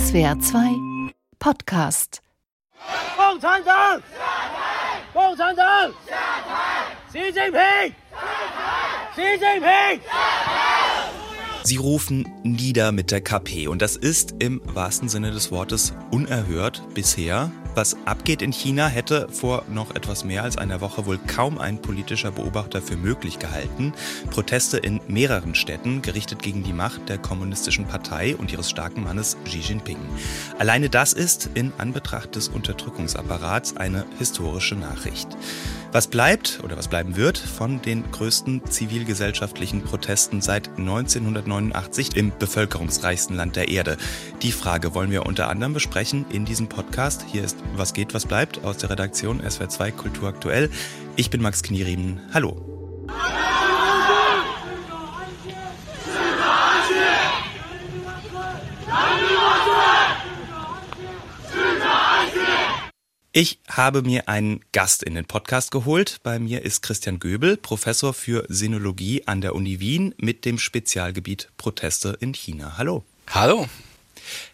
SWR 2 Podcast. Sie rufen nieder mit der KP und das ist im wahrsten Sinne des Wortes unerhört bisher. Was abgeht in China, hätte vor noch etwas mehr als einer Woche wohl kaum ein politischer Beobachter für möglich gehalten. Proteste in mehreren Städten gerichtet gegen die Macht der kommunistischen Partei und ihres starken Mannes Xi Jinping. Alleine das ist in Anbetracht des Unterdrückungsapparats eine historische Nachricht. Was bleibt oder was bleiben wird von den größten zivilgesellschaftlichen Protesten seit 1989 im bevölkerungsreichsten Land der Erde? Die Frage wollen wir unter anderem besprechen in diesem Podcast. Hier ist Was geht, was bleibt aus der Redaktion SWR2 Kultur aktuell. Ich bin Max Knieriemen. Hallo. Ich habe mir einen Gast in den Podcast geholt. Bei mir ist Christian Göbel, Professor für Sinologie an der Uni Wien mit dem Spezialgebiet Proteste in China. Hallo. Hallo.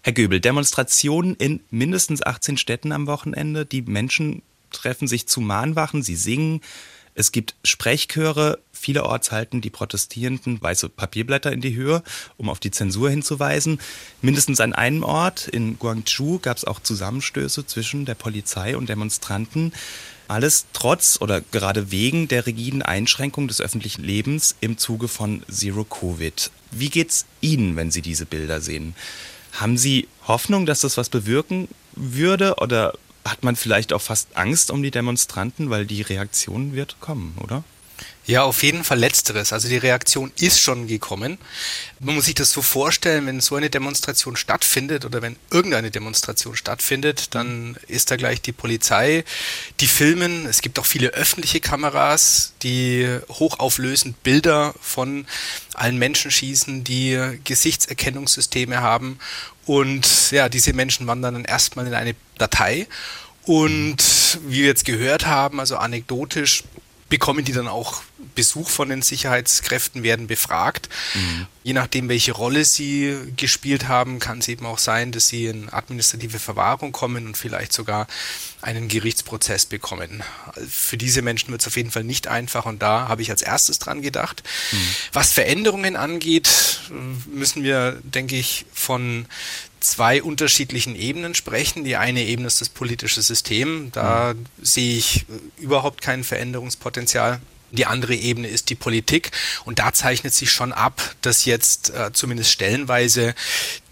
Herr Göbel, Demonstrationen in mindestens 18 Städten am Wochenende. Die Menschen treffen sich zu Mahnwachen, sie singen. Es gibt Sprechchöre. Vielerorts halten die Protestierenden weiße Papierblätter in die Höhe, um auf die Zensur hinzuweisen. Mindestens an einem Ort, in Guangzhou, gab es auch Zusammenstöße zwischen der Polizei und Demonstranten. Alles trotz oder gerade wegen der rigiden Einschränkung des öffentlichen Lebens im Zuge von Zero Covid. Wie geht's Ihnen, wenn Sie diese Bilder sehen? Haben Sie Hoffnung, dass das was bewirken würde oder hat man vielleicht auch fast Angst um die Demonstranten, weil die Reaktion wird kommen, oder? Ja, auf jeden Fall letzteres. Also die Reaktion ist schon gekommen. Man muss sich das so vorstellen, wenn so eine Demonstration stattfindet oder wenn irgendeine Demonstration stattfindet, dann ist da gleich die Polizei, die filmen. Es gibt auch viele öffentliche Kameras, die hochauflösend Bilder von allen Menschen schießen, die Gesichtserkennungssysteme haben. Und ja, diese Menschen wandern dann erstmal in eine Datei. Und wie wir jetzt gehört haben, also anekdotisch, bekommen die dann auch Besuch von den Sicherheitskräften, werden befragt. Mhm. Je nachdem, welche Rolle sie gespielt haben, kann es eben auch sein, dass sie in administrative Verwahrung kommen und vielleicht sogar einen Gerichtsprozess bekommen. Für diese Menschen wird es auf jeden Fall nicht einfach und da habe ich als erstes dran gedacht. Mhm. Was Veränderungen angeht, müssen wir, denke ich, von zwei unterschiedlichen Ebenen sprechen. Die eine Ebene ist das politische System. Da mhm. sehe ich überhaupt kein Veränderungspotenzial. Die andere Ebene ist die Politik und da zeichnet sich schon ab, dass jetzt äh, zumindest stellenweise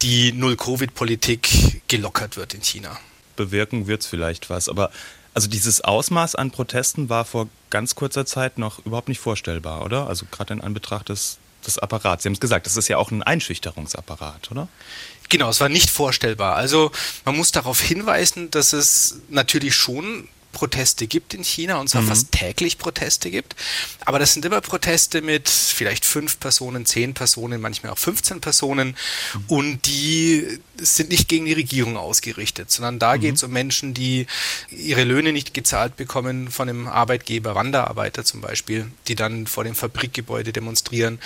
die Null-Covid-Politik gelockert wird in China. Bewirken wird es vielleicht was, aber also dieses Ausmaß an Protesten war vor ganz kurzer Zeit noch überhaupt nicht vorstellbar, oder? Also gerade in Anbetracht des, des Apparats. Sie haben es gesagt, das ist ja auch ein Einschüchterungsapparat, oder? Genau, es war nicht vorstellbar. Also man muss darauf hinweisen, dass es natürlich schon Proteste gibt in China und zwar mhm. fast täglich Proteste gibt. Aber das sind immer Proteste mit vielleicht fünf Personen, zehn Personen, manchmal auch 15 Personen mhm. und die sind nicht gegen die Regierung ausgerichtet, sondern da mhm. geht es um Menschen, die ihre Löhne nicht gezahlt bekommen von einem Arbeitgeber, Wanderarbeiter zum Beispiel, die dann vor dem Fabrikgebäude demonstrieren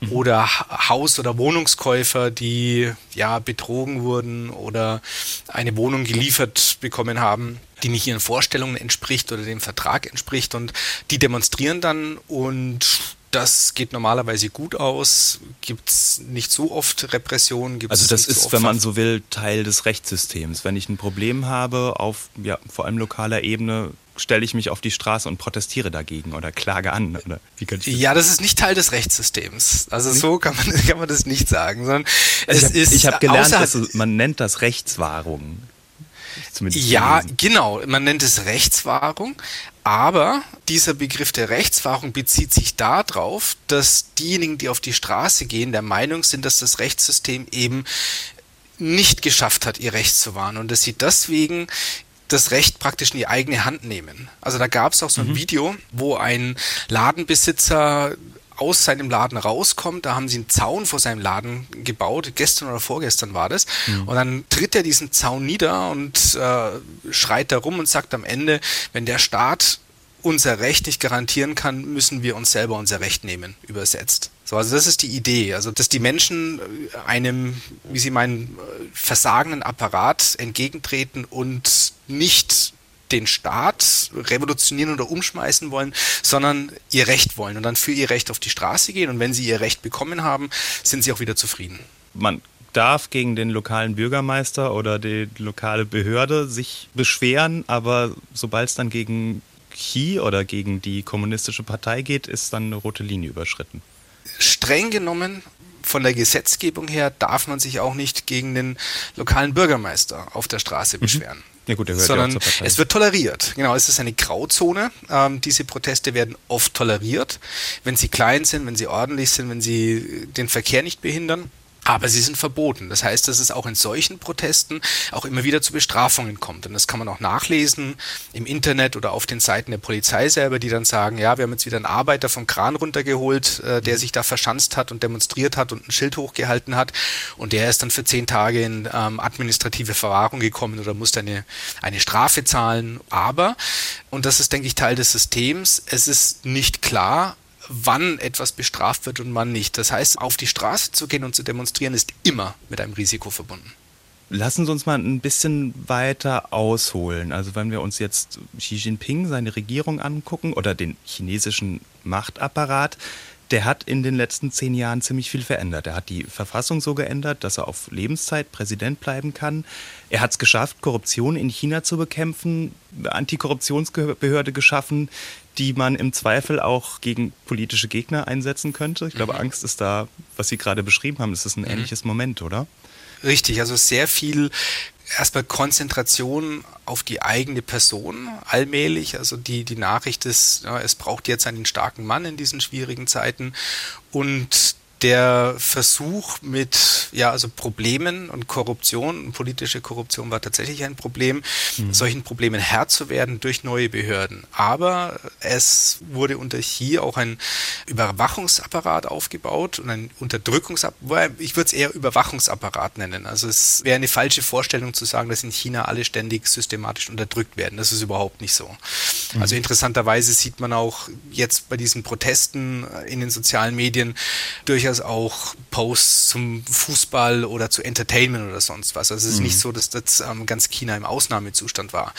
mhm. oder Haus- oder Wohnungskäufer, die ja betrogen wurden oder eine Wohnung geliefert bekommen haben die nicht ihren Vorstellungen entspricht oder dem Vertrag entspricht und die demonstrieren dann und das geht normalerweise gut aus, gibt es nicht so oft Repressionen. also das ist, so wenn man so will, Teil des Rechtssystems. Wenn ich ein Problem habe auf ja, vor allem lokaler Ebene, stelle ich mich auf die Straße und protestiere dagegen oder klage an. Oder wie kann ich das ja, das ist nicht Teil des Rechtssystems. Also nicht? so kann man, kann man das nicht sagen. Sondern also ich habe hab gelernt, dass man nennt das Rechtswahrung. Zumindest ja, gelesen. genau. Man nennt es Rechtswahrung. Aber dieser Begriff der Rechtswahrung bezieht sich darauf, dass diejenigen, die auf die Straße gehen, der Meinung sind, dass das Rechtssystem eben nicht geschafft hat, ihr Recht zu wahren und dass sie deswegen das Recht praktisch in die eigene Hand nehmen. Also da gab es auch so ein mhm. Video, wo ein Ladenbesitzer aus seinem Laden rauskommt. Da haben sie einen Zaun vor seinem Laden gebaut. Gestern oder vorgestern war das. Mhm. Und dann tritt er diesen Zaun nieder und äh, schreit da rum und sagt am Ende, wenn der Staat unser Recht nicht garantieren kann, müssen wir uns selber unser Recht nehmen, übersetzt. So, also das ist die Idee, also dass die Menschen äh, einem, wie sie meinen, äh, versagenden Apparat entgegentreten und nicht den Staat revolutionieren oder umschmeißen wollen, sondern ihr Recht wollen und dann für ihr Recht auf die Straße gehen und wenn sie ihr Recht bekommen haben, sind sie auch wieder zufrieden. Man darf gegen den lokalen Bürgermeister oder die lokale Behörde sich beschweren, aber sobald es dann gegen Xi oder gegen die kommunistische Partei geht, ist dann eine rote Linie überschritten streng genommen von der Gesetzgebung her darf man sich auch nicht gegen den lokalen Bürgermeister auf der Straße mhm. Ja gut, der sondern ja es wird toleriert. Genau, es ist eine Grauzone. Ähm, diese Proteste werden oft toleriert, wenn sie klein sind, wenn sie ordentlich sind, wenn sie den Verkehr nicht behindern. Aber sie sind verboten. Das heißt, dass es auch in solchen Protesten auch immer wieder zu Bestrafungen kommt. Und das kann man auch nachlesen im Internet oder auf den Seiten der Polizei selber, die dann sagen, ja, wir haben jetzt wieder einen Arbeiter vom Kran runtergeholt, äh, der sich da verschanzt hat und demonstriert hat und ein Schild hochgehalten hat. Und der ist dann für zehn Tage in ähm, administrative Verwahrung gekommen oder musste eine, eine Strafe zahlen. Aber, und das ist, denke ich, Teil des Systems, es ist nicht klar, wann etwas bestraft wird und wann nicht. Das heißt, auf die Straße zu gehen und zu demonstrieren, ist immer mit einem Risiko verbunden. Lassen Sie uns mal ein bisschen weiter ausholen. Also wenn wir uns jetzt Xi Jinping, seine Regierung angucken oder den chinesischen Machtapparat, der hat in den letzten zehn Jahren ziemlich viel verändert. Er hat die Verfassung so geändert, dass er auf Lebenszeit Präsident bleiben kann. Er hat es geschafft, Korruption in China zu bekämpfen, Antikorruptionsbehörde geschaffen, die man im Zweifel auch gegen politische Gegner einsetzen könnte. Ich glaube, mhm. Angst ist da, was Sie gerade beschrieben haben, das ist ein mhm. ähnliches Moment, oder? Richtig, also sehr viel erstmal Konzentration auf die eigene Person allmählich. Also die, die Nachricht ist, ja, es braucht jetzt einen starken Mann in diesen schwierigen Zeiten. Und der Versuch mit ja also Problemen und Korruption, politische Korruption war tatsächlich ein Problem, mhm. solchen Problemen Herr zu werden durch neue Behörden. Aber es wurde unter Xi auch ein Überwachungsapparat aufgebaut und ein Unterdrückungsapparat, ich würde es eher Überwachungsapparat nennen. Also es wäre eine falsche Vorstellung zu sagen, dass in China alle ständig systematisch unterdrückt werden. Das ist überhaupt nicht so. Mhm. Also interessanterweise sieht man auch jetzt bei diesen Protesten in den sozialen Medien durch durchaus auch Posts zum Fußball oder zu Entertainment oder sonst was. Also es ist mhm. nicht so, dass das ähm, ganz China im Ausnahmezustand war.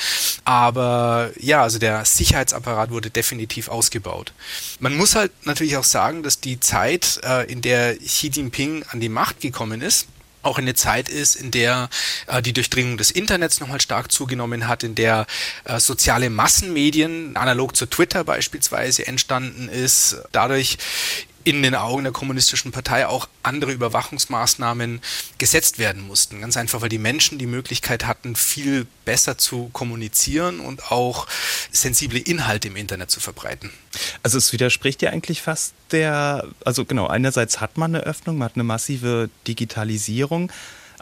Aber ja, also der Sicherheitsapparat wurde definitiv ausgebaut. Man muss halt natürlich auch sagen, dass die Zeit, äh, in der Xi Jinping an die Macht gekommen ist, auch eine Zeit ist, in der äh, die Durchdringung des Internets nochmal stark zugenommen hat, in der äh, soziale Massenmedien, analog zu Twitter beispielsweise, entstanden ist. Dadurch in den Augen der kommunistischen Partei auch andere Überwachungsmaßnahmen gesetzt werden mussten. Ganz einfach, weil die Menschen die Möglichkeit hatten, viel besser zu kommunizieren und auch sensible Inhalte im Internet zu verbreiten. Also es widerspricht ja eigentlich fast der, also genau, einerseits hat man eine Öffnung, man hat eine massive Digitalisierung,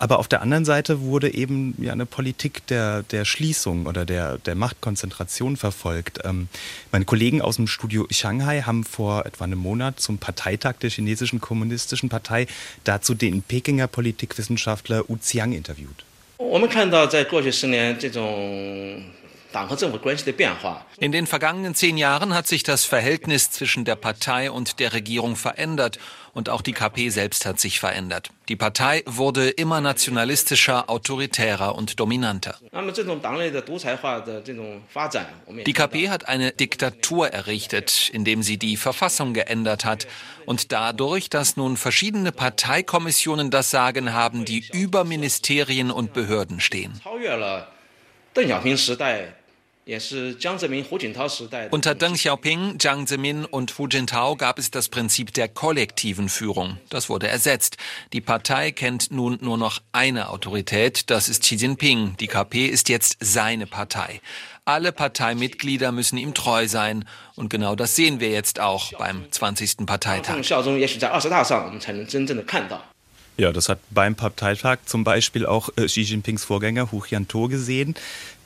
aber auf der anderen Seite wurde eben ja eine Politik der, der Schließung oder der, der Machtkonzentration verfolgt. Ähm, meine Kollegen aus dem Studio Shanghai haben vor etwa einem Monat zum Parteitag der chinesischen kommunistischen Partei dazu den Pekinger Politikwissenschaftler Wu Xiang interviewt. 我们看到在过去十年这种 in den vergangenen zehn Jahren hat sich das Verhältnis zwischen der Partei und der Regierung verändert und auch die KP selbst hat sich verändert. Die Partei wurde immer nationalistischer, autoritärer und dominanter. Die KP hat eine Diktatur errichtet, indem sie die Verfassung geändert hat und dadurch, dass nun verschiedene Parteikommissionen das Sagen haben, die über Ministerien und Behörden stehen. Unter Deng Xiaoping, Jiang Zemin und Hu Jintao gab es das Prinzip der kollektiven Führung. Das wurde ersetzt. Die Partei kennt nun nur noch eine Autorität, das ist Xi Jinping. Die KP ist jetzt seine Partei. Alle Parteimitglieder müssen ihm treu sein. Und genau das sehen wir jetzt auch beim 20. Parteitag. Ja, das hat beim Parteitag zum Beispiel auch äh, Xi Jinpings Vorgänger Hu Jiantou gesehen.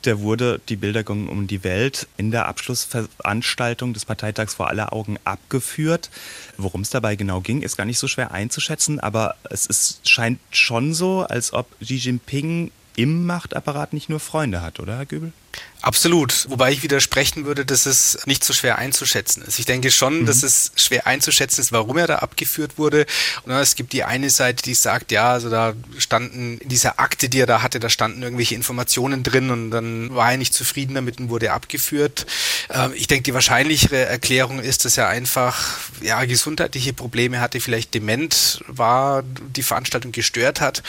Der wurde, die Bilder gingen um die Welt, in der Abschlussveranstaltung des Parteitags vor aller Augen abgeführt. Worum es dabei genau ging, ist gar nicht so schwer einzuschätzen, aber es ist, scheint schon so, als ob Xi Jinping im Machtapparat nicht nur Freunde hat, oder Herr Göbel? Absolut. Wobei ich widersprechen würde, dass es nicht so schwer einzuschätzen ist. Ich denke schon, mhm. dass es schwer einzuschätzen ist, warum er da abgeführt wurde. Und es gibt die eine Seite, die sagt, ja, also da standen in dieser Akte, die er da hatte, da standen irgendwelche Informationen drin und dann war er nicht zufrieden damit und wurde abgeführt. Ähm, ich denke, die wahrscheinlichere Erklärung ist, dass er einfach ja gesundheitliche Probleme hatte, vielleicht dement war, die Veranstaltung gestört hat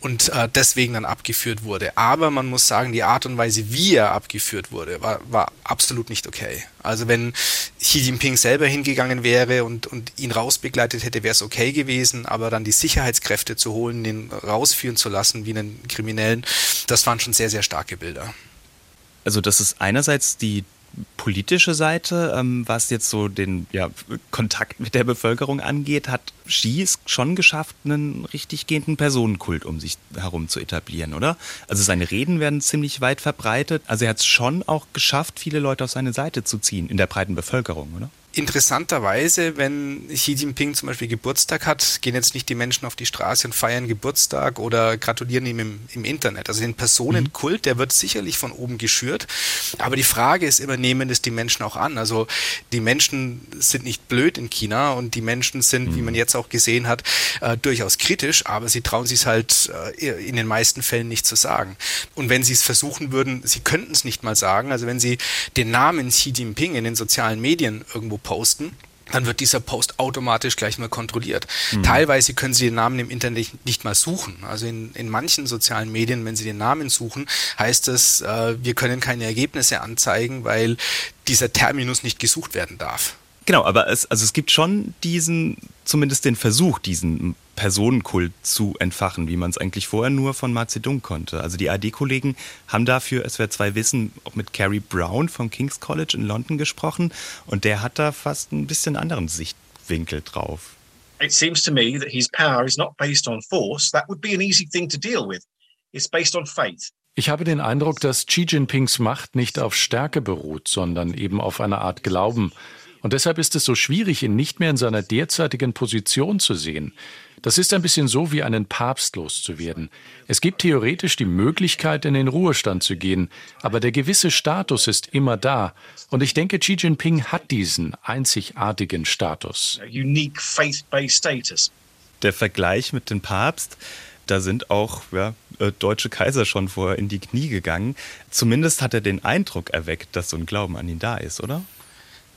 und äh, deswegen dann abgeführt wurde. Aber man muss sagen, die Art und Weise, wie er abgeführt geführt wurde, war, war absolut nicht okay. Also wenn Xi Jinping selber hingegangen wäre und, und ihn rausbegleitet hätte, wäre es okay gewesen, aber dann die Sicherheitskräfte zu holen, den rausführen zu lassen wie einen Kriminellen, das waren schon sehr, sehr starke Bilder. Also das ist einerseits die politische Seite, ähm, was jetzt so den ja, Kontakt mit der Bevölkerung angeht, hat Xi es schon geschafft, einen richtig gehenden Personenkult um sich herum zu etablieren, oder? Also seine Reden werden ziemlich weit verbreitet. Also er hat es schon auch geschafft, viele Leute auf seine Seite zu ziehen in der breiten Bevölkerung, oder? Interessanterweise, wenn Xi Jinping zum Beispiel Geburtstag hat, gehen jetzt nicht die Menschen auf die Straße und feiern Geburtstag oder gratulieren ihm im, im Internet. Also den Personenkult, der wird sicherlich von oben geschürt. Aber die Frage ist immer, nehmen es die Menschen auch an? Also die Menschen sind nicht blöd in China und die Menschen sind, mhm. wie man jetzt auch gesehen hat, äh, durchaus kritisch, aber sie trauen sich halt äh, in den meisten Fällen nicht zu sagen. Und wenn sie es versuchen würden, sie könnten es nicht mal sagen. Also wenn sie den Namen Xi Jinping in den sozialen Medien irgendwo posten, dann wird dieser Post automatisch gleich mal kontrolliert. Mhm. Teilweise können Sie den Namen im Internet nicht mal suchen. Also in, in manchen sozialen Medien, wenn Sie den Namen suchen, heißt es, äh, wir können keine Ergebnisse anzeigen, weil dieser Terminus nicht gesucht werden darf. Genau, aber es, also es gibt schon diesen, zumindest den Versuch, diesen Personenkult zu entfachen, wie man es eigentlich vorher nur von Mao Zedong konnte. Also die AD-Kollegen haben dafür, es wäre zwei Wissen, auch mit Carrie Brown vom King's College in London gesprochen und der hat da fast ein bisschen anderen Sichtwinkel drauf. It seems to me that his power is not based on force. That would be an easy thing to deal with. It's based on faith. Ich habe den Eindruck, dass Xi Jinpings Macht nicht auf Stärke beruht, sondern eben auf einer Art Glauben. Und deshalb ist es so schwierig, ihn nicht mehr in seiner derzeitigen Position zu sehen. Das ist ein bisschen so wie einen Papst loszuwerden. Es gibt theoretisch die Möglichkeit, in den Ruhestand zu gehen, aber der gewisse Status ist immer da. Und ich denke, Xi Jinping hat diesen einzigartigen Status. Der Vergleich mit dem Papst, da sind auch ja, äh, deutsche Kaiser schon vorher in die Knie gegangen. Zumindest hat er den Eindruck erweckt, dass so ein Glauben an ihn da ist, oder?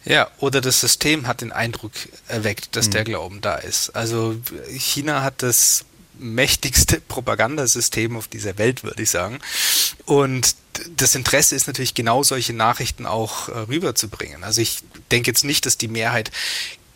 Ja, oder das System hat den Eindruck erweckt, dass mhm. der Glauben da ist. Also China hat das mächtigste Propagandasystem auf dieser Welt, würde ich sagen. Und das Interesse ist natürlich genau solche Nachrichten auch äh, rüberzubringen. Also ich denke jetzt nicht, dass die Mehrheit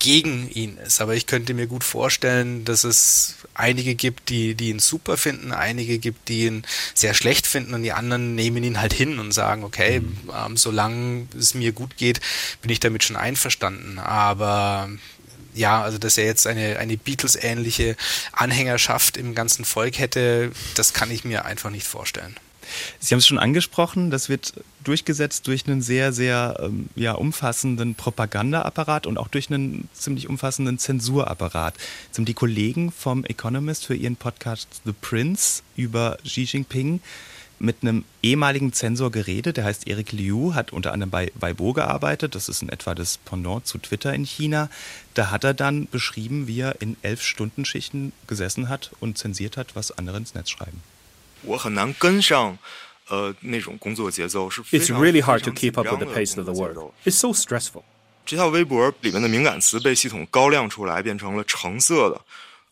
gegen ihn ist. Aber ich könnte mir gut vorstellen, dass es einige gibt, die, die ihn super finden, einige gibt, die ihn sehr schlecht finden und die anderen nehmen ihn halt hin und sagen, okay, mhm. ähm, solange es mir gut geht, bin ich damit schon einverstanden. Aber ja, also dass er jetzt eine, eine Beatles-ähnliche Anhängerschaft im ganzen Volk hätte, das kann ich mir einfach nicht vorstellen. Sie haben es schon angesprochen, das wird durchgesetzt durch einen sehr, sehr ähm, ja, umfassenden Propagandaapparat und auch durch einen ziemlich umfassenden Zensurapparat. Jetzt haben die Kollegen vom Economist für ihren Podcast The Prince über Xi Jinping mit einem ehemaligen Zensor geredet, der heißt Eric Liu, hat unter anderem bei Weibo gearbeitet, das ist in etwa das Pendant zu Twitter in China. Da hat er dann beschrieben, wie er in elf Stunden Schichten gesessen hat und zensiert hat, was andere ins Netz schreiben. 我很难跟上。呃，那种工作节奏是 It's really hard to keep up with the pace of the work. It's so stressful. 这条微博里面的敏感词被系统高亮出来，变成了橙色的。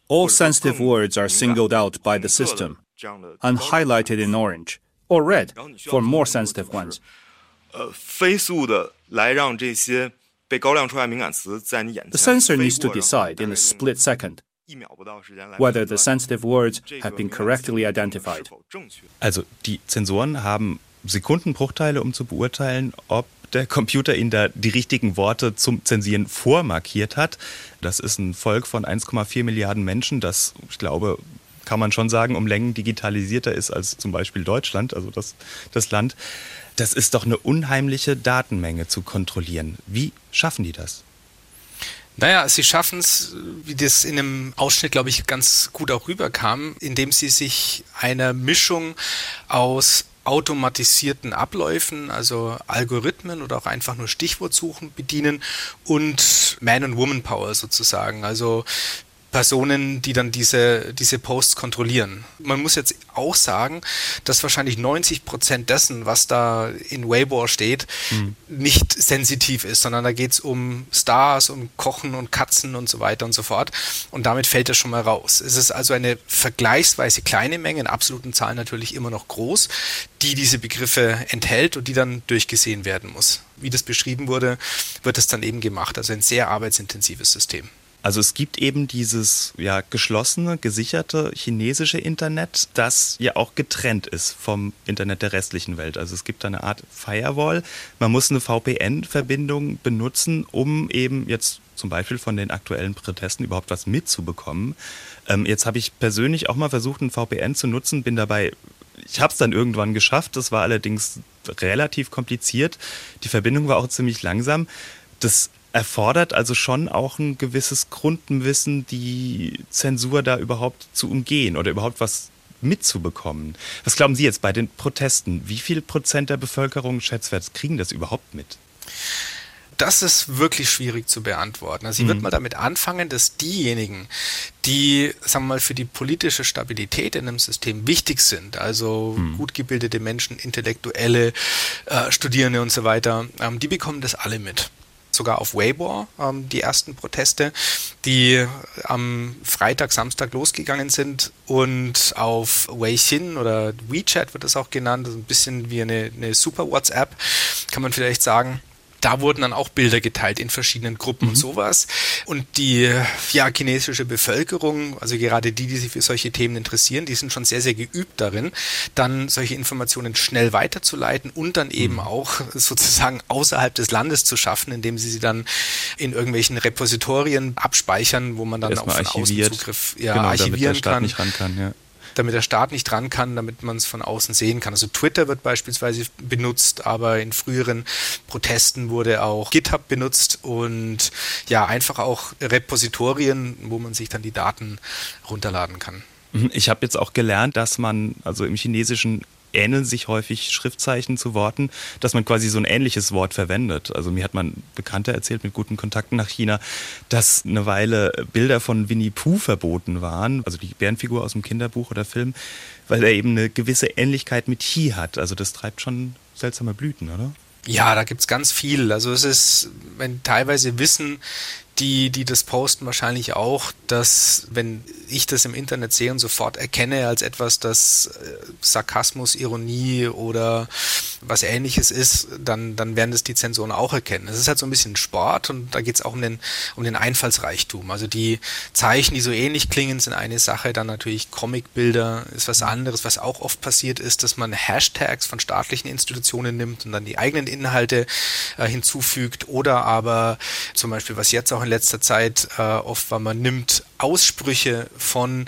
All sensitive words are singled out by the system and highlighted in orange or red for more sensitive ones. 呃，飞速的来让这些被高亮出来敏感词在你眼前。The sensor needs to decide in a split second whether the sensitive words have been correctly identified. Also die Zensoren haben Sekundenbruchteile, um zu beurteilen, ob der Computer Ihnen da die richtigen Worte zum Zensieren vormarkiert hat. Das ist ein Volk von 1,4 Milliarden Menschen, das, ich glaube, kann man schon sagen, um Längen digitalisierter ist als zum Beispiel Deutschland, also das, das Land. Das ist doch eine unheimliche Datenmenge zu kontrollieren. Wie schaffen die das? Naja, sie schaffen es, wie das in einem Ausschnitt, glaube ich, ganz gut auch rüberkam, indem sie sich einer Mischung aus automatisierten Abläufen, also Algorithmen oder auch einfach nur Stichwortsuchen bedienen und Man- und Woman-Power sozusagen. Also Personen, die dann diese, diese Posts kontrollieren. Man muss jetzt auch sagen, dass wahrscheinlich 90 Prozent dessen, was da in Weibo steht, mhm. nicht sensitiv ist, sondern da geht es um Stars, um Kochen und Katzen und so weiter und so fort. Und damit fällt das schon mal raus. Es ist also eine vergleichsweise kleine Menge, in absoluten Zahlen natürlich immer noch groß, die diese Begriffe enthält und die dann durchgesehen werden muss. Wie das beschrieben wurde, wird es dann eben gemacht. Also ein sehr arbeitsintensives System. Also es gibt eben dieses ja geschlossene, gesicherte chinesische Internet, das ja auch getrennt ist vom Internet der restlichen Welt. Also es gibt eine Art Firewall. Man muss eine VPN-Verbindung benutzen, um eben jetzt zum Beispiel von den aktuellen Protesten überhaupt was mitzubekommen. Ähm, jetzt habe ich persönlich auch mal versucht, ein VPN zu nutzen, bin dabei ich habe es dann irgendwann geschafft. Das war allerdings relativ kompliziert. Die Verbindung war auch ziemlich langsam. Das erfordert also schon auch ein gewisses Grundwissen, die Zensur da überhaupt zu umgehen oder überhaupt was mitzubekommen. Was glauben Sie jetzt bei den Protesten? Wie viel Prozent der Bevölkerung schätzwert kriegen das überhaupt mit? das ist wirklich schwierig zu beantworten. Also ich würde mhm. mal damit anfangen, dass diejenigen, die, sagen wir mal, für die politische Stabilität in einem System wichtig sind, also mhm. gut gebildete Menschen, Intellektuelle, äh, Studierende und so weiter, ähm, die bekommen das alle mit sogar auf Weibo ähm, die ersten Proteste, die am Freitag, Samstag losgegangen sind und auf Weixin oder WeChat wird das auch genannt, ein bisschen wie eine, eine Super WhatsApp, kann man vielleicht sagen da wurden dann auch Bilder geteilt in verschiedenen Gruppen mhm. und sowas. Und die ja, chinesische Bevölkerung, also gerade die, die sich für solche Themen interessieren, die sind schon sehr, sehr geübt darin, dann solche Informationen schnell weiterzuleiten und dann eben mhm. auch sozusagen außerhalb des Landes zu schaffen, indem sie sie dann in irgendwelchen Repositorien abspeichern, wo man dann auch von archiviert. Außenzugriff ja, genau, archivieren kann. Kann ja damit der Staat nicht dran kann, damit man es von außen sehen kann. Also Twitter wird beispielsweise benutzt, aber in früheren Protesten wurde auch GitHub benutzt und ja, einfach auch Repositorien, wo man sich dann die Daten runterladen kann. Mhm, ich habe jetzt auch gelernt, dass man also im Chinesischen ähneln sich häufig Schriftzeichen zu Worten, dass man quasi so ein ähnliches Wort verwendet. Also mir hat man Bekannter erzählt mit guten Kontakten nach China, dass eine Weile Bilder von Winnie Pooh verboten waren, also die Bärenfigur aus dem Kinderbuch oder Film, weil er eben eine gewisse Ähnlichkeit mit Chi hat. Also das treibt schon seltsame Blüten, oder? Ja, da gibt es ganz viel. Also es ist, wenn teilweise Wissen die, die das posten, wahrscheinlich auch, dass wenn ich das im Internet sehe und sofort erkenne als etwas, das äh, Sarkasmus, Ironie oder was ähnliches ist, dann, dann werden das die Zensoren auch erkennen. Es ist halt so ein bisschen Sport und da geht es auch um den, um den Einfallsreichtum. Also die Zeichen, die so ähnlich klingen, sind eine Sache, dann natürlich Comicbilder ist was anderes. Was auch oft passiert ist, dass man Hashtags von staatlichen Institutionen nimmt und dann die eigenen Inhalte äh, hinzufügt oder aber zum Beispiel, was jetzt auch in letzter Zeit äh, oft war, man nimmt Aussprüche von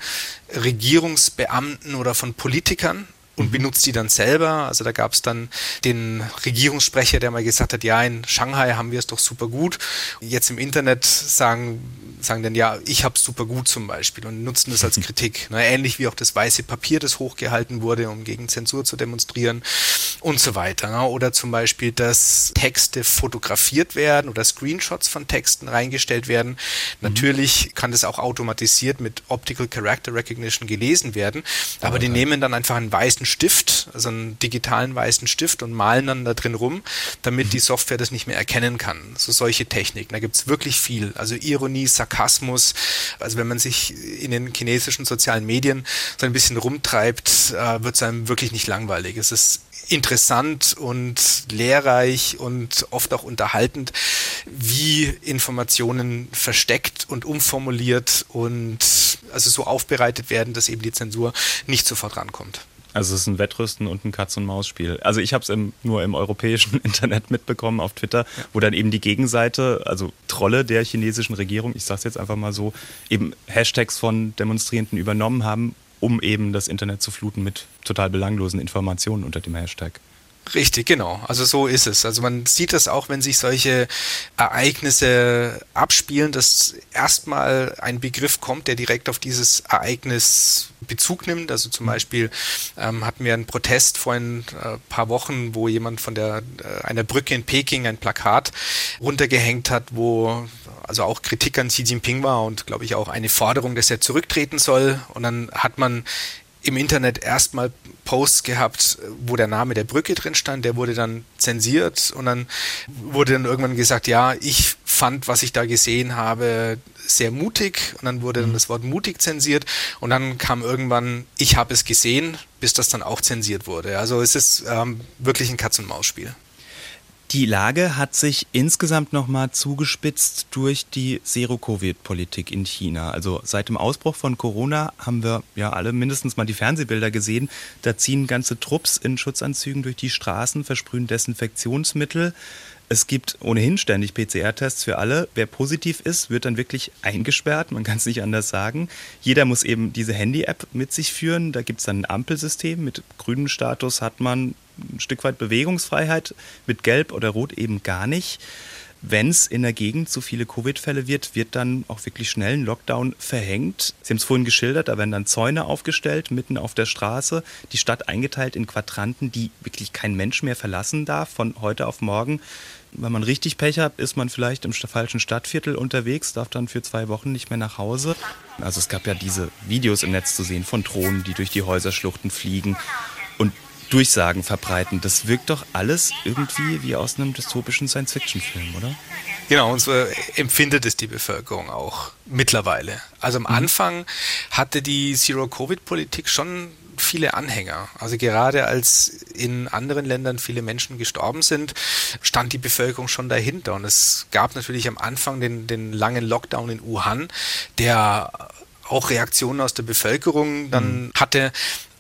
Regierungsbeamten oder von Politikern und benutzt die dann selber. Also da gab es dann den Regierungssprecher, der mal gesagt hat, ja, in Shanghai haben wir es doch super gut. Jetzt im Internet sagen, sagen dann, ja, ich habe es super gut zum Beispiel und nutzen das als Kritik. Na, ähnlich wie auch das weiße Papier, das hochgehalten wurde, um gegen Zensur zu demonstrieren und so weiter. Na, oder zum Beispiel, dass Texte fotografiert werden oder Screenshots von Texten reingestellt werden. Mhm. Natürlich kann das auch automatisiert mit Optical Character Recognition gelesen werden, aber okay. die nehmen dann einfach einen weißen weißen Stift, also einen digitalen weißen Stift und malen dann da drin rum, damit mhm. die Software das nicht mehr erkennen kann. So solche Techniken. Da gibt es wirklich viel. Also Ironie, Sarkasmus. Also wenn man sich in den chinesischen sozialen Medien so ein bisschen rumtreibt, äh, wird es einem wirklich nicht langweilig. Es ist interessant und lehrreich und oft auch unterhaltend, wie Informationen versteckt und umformuliert und also so aufbereitet werden, dass eben die Zensur nicht sofort rankommt. Also es ist ein Wettrüsten und ein Katz-und-Maus-Spiel. Also ich habe es nur im europäischen Internet mitbekommen auf Twitter, wo dann eben die Gegenseite, also Trolle der chinesischen Regierung, ich sage es jetzt einfach mal so, eben Hashtags von Demonstrierenden übernommen haben, um eben das Internet zu fluten mit total belanglosen Informationen unter dem Hashtag. Richtig, genau. Also so ist es. Also man sieht das auch, wenn sich solche Ereignisse abspielen, dass erstmal ein Begriff kommt, der direkt auf dieses Ereignis Bezug nimmt. Also zum Beispiel ähm, hatten wir einen Protest vor ein äh, paar Wochen, wo jemand von der äh, einer Brücke in Peking ein Plakat runtergehängt hat, wo also auch Kritik an Xi Jinping war und glaube ich auch eine Forderung, dass er zurücktreten soll. Und dann hat man im Internet erstmal Posts gehabt, wo der Name der Brücke drin stand, der wurde dann zensiert und dann wurde dann irgendwann gesagt, ja, ich fand, was ich da gesehen habe, sehr mutig und dann wurde dann mhm. das Wort mutig zensiert und dann kam irgendwann, ich habe es gesehen, bis das dann auch zensiert wurde. Also es ist ähm, wirklich ein Katz-und-Maus-Spiel. Die Lage hat sich insgesamt nochmal zugespitzt durch die Zero-Covid-Politik in China. Also seit dem Ausbruch von Corona haben wir ja alle mindestens mal die Fernsehbilder gesehen. Da ziehen ganze Trupps in Schutzanzügen durch die Straßen, versprühen Desinfektionsmittel. Es gibt ohnehin ständig PCR-Tests für alle. Wer positiv ist, wird dann wirklich eingesperrt. Man kann es nicht anders sagen. Jeder muss eben diese Handy-App mit sich führen. Da gibt es dann ein Ampelsystem. Mit grünem Status hat man ein Stück weit Bewegungsfreiheit, mit Gelb oder Rot eben gar nicht. Wenn es in der Gegend zu viele Covid-Fälle wird, wird dann auch wirklich schnell ein Lockdown verhängt. Sie haben es vorhin geschildert, da werden dann Zäune aufgestellt, mitten auf der Straße, die Stadt eingeteilt in Quadranten, die wirklich kein Mensch mehr verlassen darf, von heute auf morgen. Wenn man richtig Pech hat, ist man vielleicht im falschen Stadtviertel unterwegs, darf dann für zwei Wochen nicht mehr nach Hause. Also es gab ja diese Videos im Netz zu sehen von Drohnen, die durch die Häuserschluchten fliegen. Und Durchsagen verbreiten. Das wirkt doch alles irgendwie wie aus einem dystopischen Science-Fiction-Film, oder? Genau, und so empfindet es die Bevölkerung auch mittlerweile. Also am mhm. Anfang hatte die Zero-Covid-Politik schon viele Anhänger. Also gerade als in anderen Ländern viele Menschen gestorben sind, stand die Bevölkerung schon dahinter. Und es gab natürlich am Anfang den, den langen Lockdown in Wuhan, der auch Reaktionen aus der Bevölkerung dann mhm. hatte.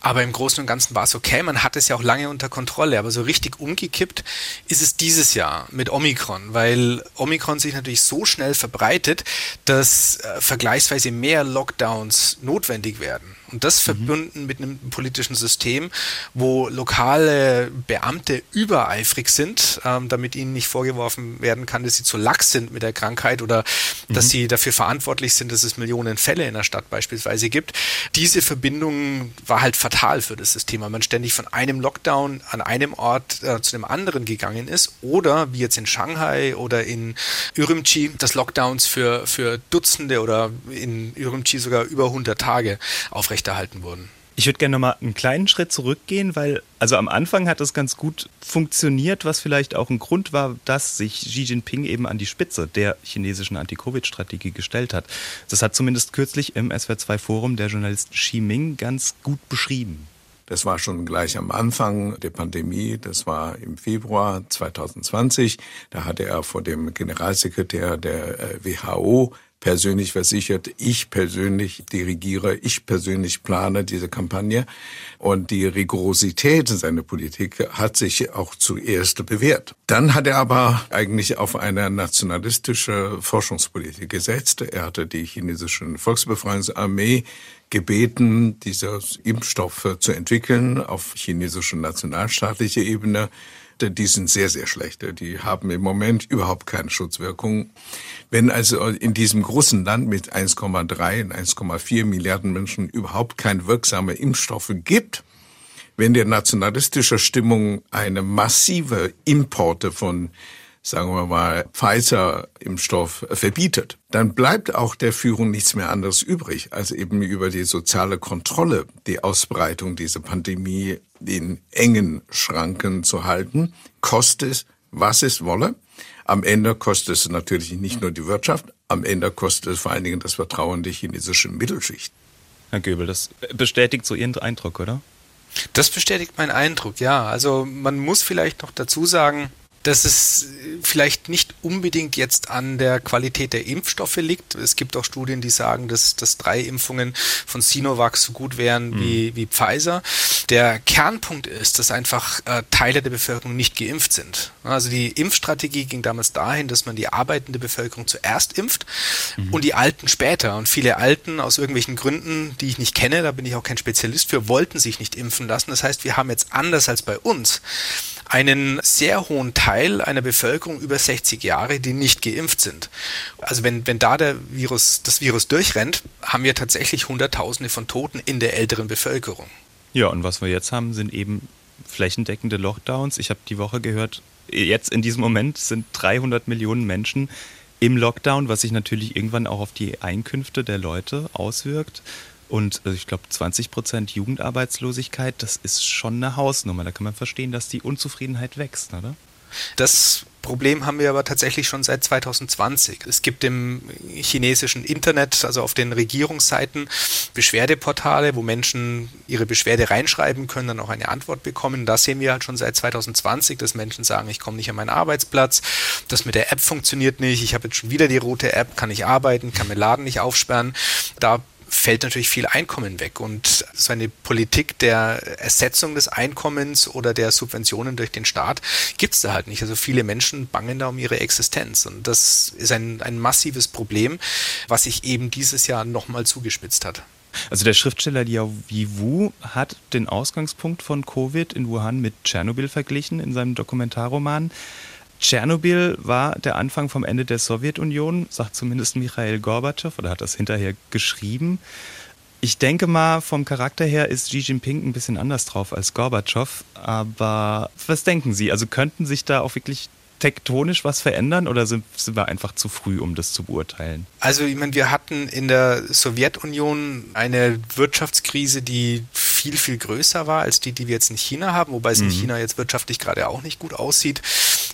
Aber im Großen und Ganzen war es okay. Man hat es ja auch lange unter Kontrolle. Aber so richtig umgekippt ist es dieses Jahr mit Omikron, weil Omikron sich natürlich so schnell verbreitet, dass äh, vergleichsweise mehr Lockdowns notwendig werden. Und das mhm. verbunden mit einem politischen System, wo lokale Beamte übereifrig sind, ähm, damit ihnen nicht vorgeworfen werden kann, dass sie zu lax sind mit der Krankheit oder mhm. dass sie dafür verantwortlich sind, dass es Millionen Fälle in der Stadt beispielsweise gibt. Diese Verbindung war halt fatal für das System, weil man ständig von einem Lockdown an einem Ort äh, zu dem anderen gegangen ist oder wie jetzt in Shanghai oder in Urumqi, das Lockdowns für, für Dutzende oder in Urumqi sogar über 100 Tage aufrecht aufrechterhalten wurden. Ich würde gerne nochmal einen kleinen Schritt zurückgehen, weil also am Anfang hat es ganz gut funktioniert, was vielleicht auch ein Grund war, dass sich Xi Jinping eben an die Spitze der chinesischen Anti-Covid-Strategie gestellt hat. Das hat zumindest kürzlich im SWR2-Forum der Journalist Xi Ming ganz gut beschrieben. Das war schon gleich am Anfang der Pandemie, das war im Februar 2020. Da hatte er vor dem Generalsekretär der äh, WHO persönlich versichert, ich persönlich dirigiere, ich persönlich plane diese Kampagne. Und die Rigorosität seiner Politik hat sich auch zuerst bewährt. Dann hat er aber eigentlich auf eine nationalistische Forschungspolitik gesetzt. Er hatte die chinesische Volksbefreiungsarmee gebeten, diese Impfstoffe zu entwickeln auf chinesischer nationalstaatlicher Ebene die sind sehr, sehr schlechte. Die haben im Moment überhaupt keine Schutzwirkung. Wenn also in diesem großen Land mit 1,3 und 1,4 Milliarden Menschen überhaupt keine wirksame Impfstoffe gibt, wenn der nationalistische Stimmung eine massive Importe von sagen wir mal, Pfizer-Impfstoff verbietet, dann bleibt auch der Führung nichts mehr anderes übrig, als eben über die soziale Kontrolle die Ausbreitung dieser Pandemie in engen Schranken zu halten, kostet es, was es wolle. Am Ende kostet es natürlich nicht nur die Wirtschaft, am Ende kostet es vor allen Dingen das Vertrauen der chinesischen Mittelschicht. Herr Göbel, das bestätigt so Ihren Eindruck, oder? Das bestätigt meinen Eindruck, ja. Also man muss vielleicht noch dazu sagen, dass es vielleicht nicht unbedingt jetzt an der Qualität der Impfstoffe liegt. Es gibt auch Studien, die sagen, dass, dass drei Impfungen von Sinovac so gut wären mhm. wie, wie Pfizer. Der Kernpunkt ist, dass einfach äh, Teile der Bevölkerung nicht geimpft sind. Also die Impfstrategie ging damals dahin, dass man die arbeitende Bevölkerung zuerst impft mhm. und die Alten später. Und viele Alten aus irgendwelchen Gründen, die ich nicht kenne, da bin ich auch kein Spezialist für, wollten sich nicht impfen lassen. Das heißt, wir haben jetzt anders als bei uns einen sehr hohen Teil einer Bevölkerung über 60 Jahre, die nicht geimpft sind. Also wenn, wenn da der Virus, das Virus durchrennt, haben wir tatsächlich Hunderttausende von Toten in der älteren Bevölkerung. Ja, und was wir jetzt haben, sind eben flächendeckende Lockdowns. Ich habe die Woche gehört, jetzt in diesem Moment sind 300 Millionen Menschen im Lockdown, was sich natürlich irgendwann auch auf die Einkünfte der Leute auswirkt. Und also ich glaube, 20 Prozent Jugendarbeitslosigkeit, das ist schon eine Hausnummer. Da kann man verstehen, dass die Unzufriedenheit wächst, oder? Das Problem haben wir aber tatsächlich schon seit 2020. Es gibt im chinesischen Internet, also auf den Regierungsseiten, Beschwerdeportale, wo Menschen ihre Beschwerde reinschreiben können, dann auch eine Antwort bekommen. Da sehen wir halt schon seit 2020, dass Menschen sagen, ich komme nicht an meinen Arbeitsplatz, das mit der App funktioniert nicht, ich habe jetzt schon wieder die rote App, kann ich arbeiten, kann meinen Laden nicht aufsperren. Da fällt natürlich viel Einkommen weg. Und so eine Politik der Ersetzung des Einkommens oder der Subventionen durch den Staat gibt es da halt nicht. Also viele Menschen bangen da um ihre Existenz. Und das ist ein, ein massives Problem, was sich eben dieses Jahr nochmal zugespitzt hat. Also der Schriftsteller Liao Wu hat den Ausgangspunkt von Covid in Wuhan mit Tschernobyl verglichen in seinem Dokumentarroman. Tschernobyl war der Anfang vom Ende der Sowjetunion, sagt zumindest Michael Gorbatschow oder hat das hinterher geschrieben. Ich denke mal, vom Charakter her ist Xi Jinping ein bisschen anders drauf als Gorbatschow. Aber was denken Sie? Also könnten sich da auch wirklich tektonisch was verändern oder sind, sind wir einfach zu früh, um das zu beurteilen? Also, ich meine, wir hatten in der Sowjetunion eine Wirtschaftskrise, die viel, viel größer war als die, die wir jetzt in China haben, wobei es mhm. in China jetzt wirtschaftlich gerade auch nicht gut aussieht.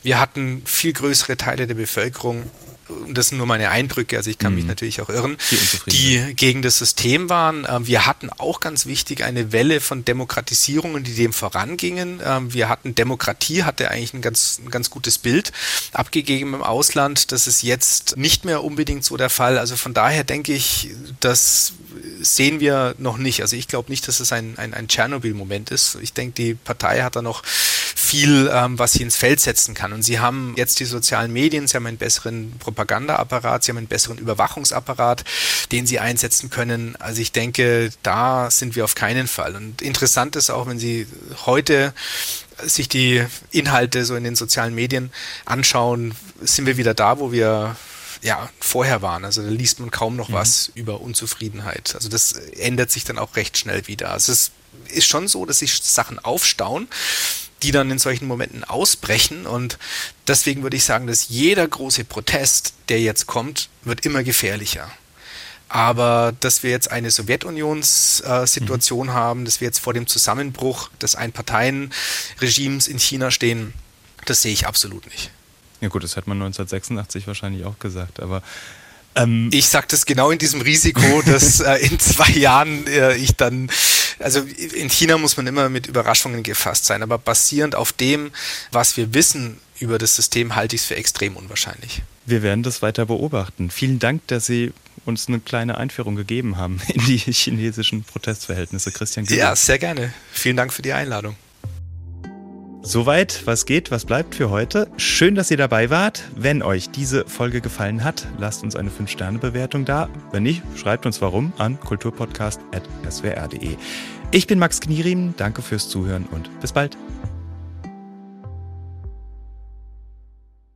Wir hatten viel größere Teile der Bevölkerung, und das sind nur meine Eindrücke, also ich kann mhm. mich natürlich auch irren, die, die gegen das System waren. Ähm, wir hatten auch ganz wichtig eine Welle von Demokratisierungen, die dem vorangingen. Ähm, wir hatten Demokratie, hatte eigentlich ein ganz, ein ganz gutes Bild abgegeben im Ausland. Das ist jetzt nicht mehr unbedingt so der Fall. Also von daher denke ich, das sehen wir noch nicht. Also ich glaube nicht, dass es ein, ein, ein Tschernobyl-Moment ist. Ich denke, die Partei hat da noch viel, ähm, was sie ins Feld setzen kann. Und sie haben jetzt die sozialen Medien, sie haben einen besseren Propagandaapparat, sie haben einen besseren Überwachungsapparat, den sie einsetzen können. Also ich denke, da sind wir auf keinen Fall. Und interessant ist auch, wenn Sie heute sich die Inhalte so in den sozialen Medien anschauen, sind wir wieder da, wo wir ja, vorher waren. Also da liest man kaum noch mhm. was über Unzufriedenheit. Also das ändert sich dann auch recht schnell wieder. Also es ist schon so, dass sich Sachen aufstauen, die dann in solchen Momenten ausbrechen. Und deswegen würde ich sagen, dass jeder große Protest, der jetzt kommt, wird immer gefährlicher. Aber dass wir jetzt eine Sowjetunions-Situation äh, mhm. haben, dass wir jetzt vor dem Zusammenbruch des Einparteienregimes in China stehen, das sehe ich absolut nicht. Ja gut, das hat man 1986 wahrscheinlich auch gesagt, aber ähm ich sage das genau in diesem Risiko, dass äh, in zwei Jahren äh, ich dann, also in China muss man immer mit Überraschungen gefasst sein, aber basierend auf dem, was wir wissen über das System, halte ich es für extrem unwahrscheinlich. Wir werden das weiter beobachten. Vielen Dank, dass Sie uns eine kleine Einführung gegeben haben in die chinesischen Protestverhältnisse, Christian. Güber. Ja, sehr gerne. Vielen Dank für die Einladung. Soweit, was geht, was bleibt für heute. Schön, dass ihr dabei wart. Wenn euch diese Folge gefallen hat, lasst uns eine 5-Sterne-Bewertung da. Wenn nicht, schreibt uns warum an kulturpodcast.swr.de. Ich bin Max Knierim, danke fürs Zuhören und bis bald.